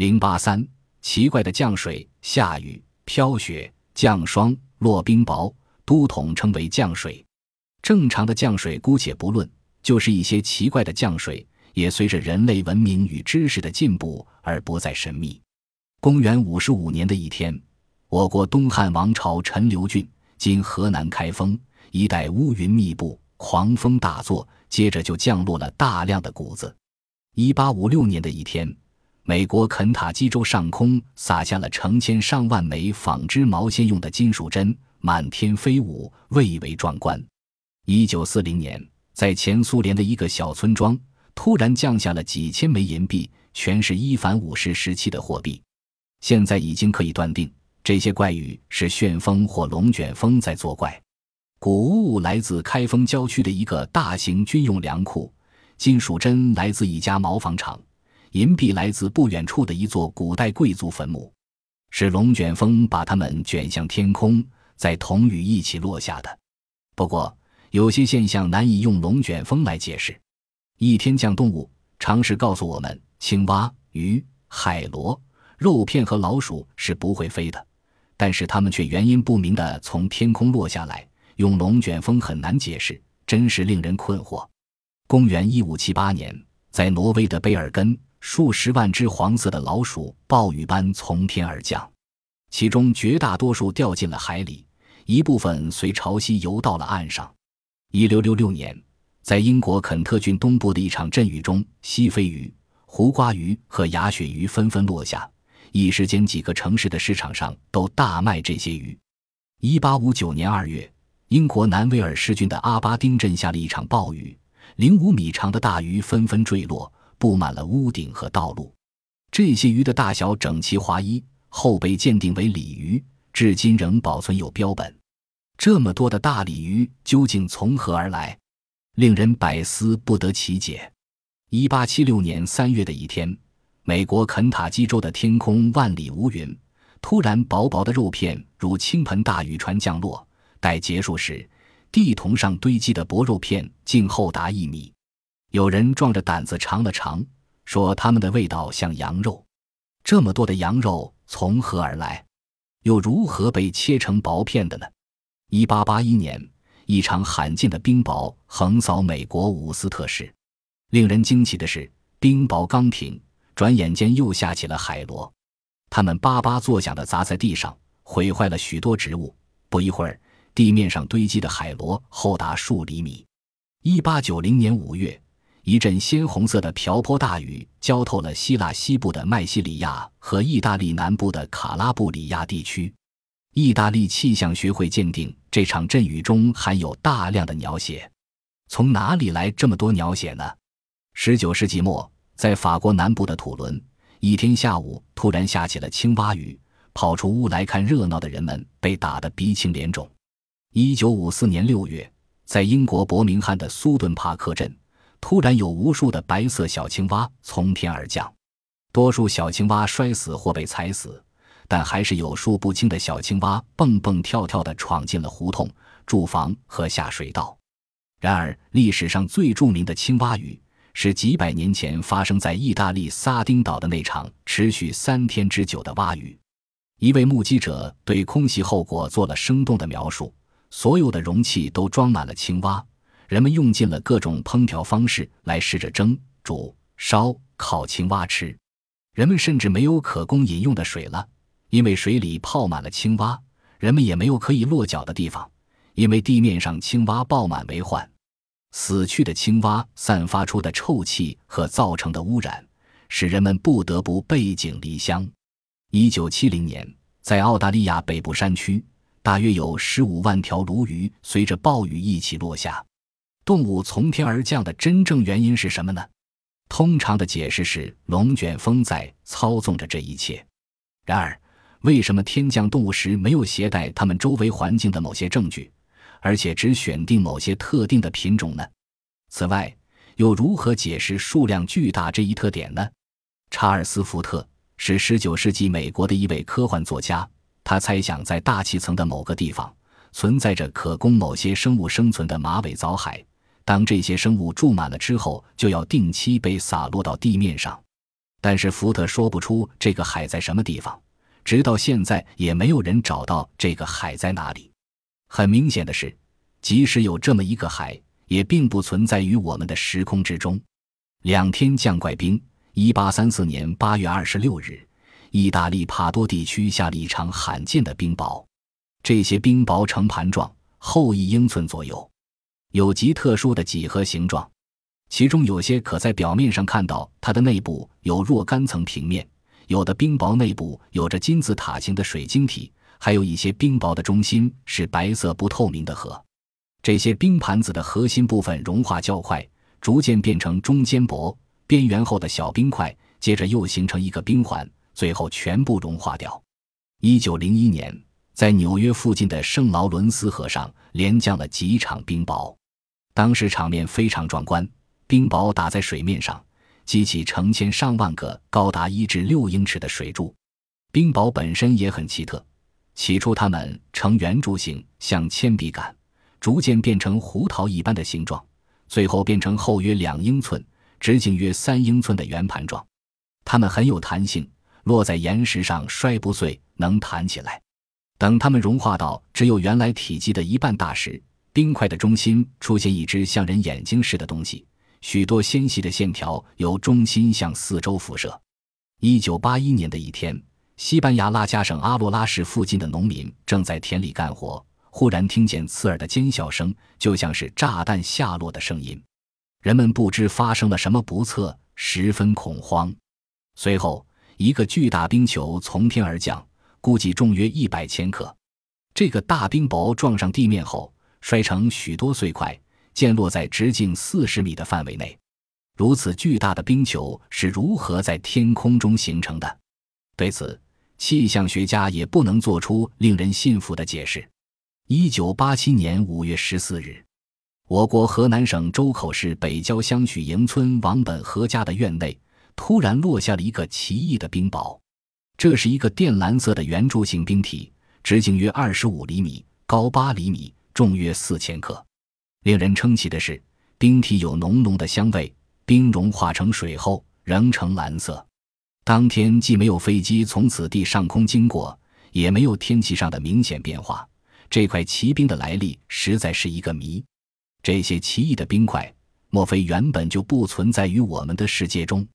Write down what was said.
零八三，奇怪的降水、下雨、飘雪、降霜、落冰雹，都统称为降水。正常的降水姑且不论，就是一些奇怪的降水，也随着人类文明与知识的进步而不再神秘。公元五十五年的一天，我国东汉王朝陈留郡（今河南开封）一带乌云密布，狂风大作，接着就降落了大量的谷子。一八五六年的一天，美国肯塔基州上空洒下了成千上万枚纺织毛线用的金属针，满天飞舞，蔚为壮观。一九四零年，在前苏联的一个小村庄，突然降下了几千枚银币，全是伊凡五世时期的货币。现在已经可以断定，这些怪雨是旋风或龙卷风在作怪。谷物来自开封郊区的一个大型军用粮库，金属针来自一家毛纺厂，银币来自不远处的一座古代贵族坟墓，是龙卷风把它们卷向天空，在同雨一起落下的。不过，有些现象难以用龙卷风来解释。一天降动物，常识告诉我们，青蛙、鱼、海螺、肉片和老鼠是不会飞的，但是它们却原因不明的从天空落下来，用龙卷风很难解释，真是令人困惑。公元一五七八年，在挪威的贝尔根，数十万只黄色的老鼠暴雨般从天而降，其中绝大多数掉进了海里，一部分随潮汐游到了岸上。一六六六年，在英国肯特郡东部的一场阵雨中，西非鱼、胡瓜鱼和哑鳕鱼纷纷落下，一时间几个城市的市场上都大卖这些鱼。一八五九年二月，英国南威尔士郡的阿巴丁镇下了一场暴雨，零五米长的大鱼纷纷坠落，布满了屋顶和道路。这些鱼的大小整齐划一，后被鉴定为鲤鱼，至今仍保存有标本。这么多的大鲤鱼究竟从何而来，令人百思不得其解。一八七六年三月的一天，美国肯塔基州的天空万里无云，突然薄薄的肉片如倾盆大雨船降落。待结束时，地铜上堆积的薄肉片竟厚达一米。有人壮着胆子尝了尝，说它们的味道像羊肉。这么多的羊肉从何而来，又如何被切成薄片的呢？一八八一年，一场罕见的冰雹横扫美国伍斯特市。令人惊奇的是，冰雹刚停，转眼间又下起了海螺，它们叭叭作响地砸在地上，毁坏了许多植物。不一会儿，地面上堆积的海螺厚达数厘米。一八九零年五月，一阵鲜红色的瓢泼大雨浇透了希腊西部的麦西里亚和意大利南部的卡拉布里亚地区。意大利气象学会鉴定，这场阵雨中含有大量的鸟血。从哪里来这么多鸟血呢？十九世纪末，在法国南部的土伦，一天下午突然下起了青蛙雨，跑出屋来看热闹的人们被打得鼻青脸肿。一九五四年六月，在英国伯明翰的苏顿帕克镇，突然有无数的白色小青蛙从天而降，多数小青蛙摔死或被踩死。但还是有数不清的小青蛙蹦蹦跳跳地闯进了胡同、住房和下水道。然而，历史上最著名的青蛙雨是几百年前发生在意大利撒丁岛的那场持续三天之久的蛙雨。一位目击者对空袭后果做了生动的描述：所有的容器都装满了青蛙，人们用尽了各种烹调方式来试着蒸、煮、烧、烤青蛙吃，人们甚至没有可供饮用的水了。因为水里泡满了青蛙，人们也没有可以落脚的地方，因为地面上青蛙爆满为患。死去的青蛙散发出的臭气和造成的污染，使人们不得不背井离乡。一九七零年，在澳大利亚北部山区，大约有十五万条鲈鱼随着暴雨一起落下。动物从天而降的真正原因是什么呢？通常的解释是龙卷风在操纵着这一切。然而，为什么天降动物时没有携带它们周围环境的某些证据，而且只选定某些特定的品种呢？此外，又如何解释数量巨大这一特点呢？查尔斯·福特是19世纪美国的一位科幻作家，他猜想在大气层的某个地方存在着可供某些生物生存的马尾藻海，当这些生物住满了之后，就要定期被洒落到地面上。但是福特说不出这个海在什么地方，直到现在也没有人找到这个海在哪里。很明显的是，即使有这么一个海，也并不存在于我们的时空之中。两天降怪冰。一八三四年八月二十六日，意大利帕多地区下了一场罕见的冰雹。这些冰雹呈盘状，厚一英寸左右，有极特殊的几何形状。其中有些可在表面上看到它的内部有若干层平面，有的冰雹内部有着金字塔形的水晶体，还有一些冰雹的中心是白色不透明的核。这些冰盘子的核心部分融化较快，逐渐变成中间薄、边缘厚的小冰块，接着又形成一个冰环，最后全部融化掉。一九零一年，在纽约附近的圣劳伦斯河上连降了几场冰雹，当时场面非常壮观。冰雹打在水面上，激起成千上万个高达一至六英尺的水柱。冰雹本身也很奇特，起初它们呈圆柱形，像铅笔杆，逐渐变成胡桃一般的形状，最后变成厚约两英寸、直径约三英寸的圆盘状。它们很有弹性，落在岩石上摔不碎，能弹起来。等它们融化到只有原来体积的一半大时，冰块的中心出现一只像人眼睛似的东西。许多纤细的线条由中心向四周辐射。一九八一年的一天，西班牙拉加省阿罗拉市附近的农民正在田里干活，忽然听见刺耳的尖笑声，就像是炸弹下落的声音。人们不知发生了什么不测，十分恐慌。随后，一个巨大冰球从天而降，估计重约一百千克。这个大冰雹撞上地面后，摔成许多碎块。溅落在直径四十米的范围内，如此巨大的冰球是如何在天空中形成的？对此，气象学家也不能做出令人信服的解释。一九八七年五月十四日，我国河南省周口市北郊乡许营村王本和家的院内，突然落下了一个奇异的冰雹。这是一个靛蓝色的圆柱形冰体，直径约二十五厘米，高八厘米，重约四千克。令人称奇的是，冰体有浓浓的香味。冰融化成水后仍呈蓝色。当天既没有飞机从此地上空经过，也没有天气上的明显变化。这块奇冰的来历实在是一个谜。这些奇异的冰块，莫非原本就不存在于我们的世界中？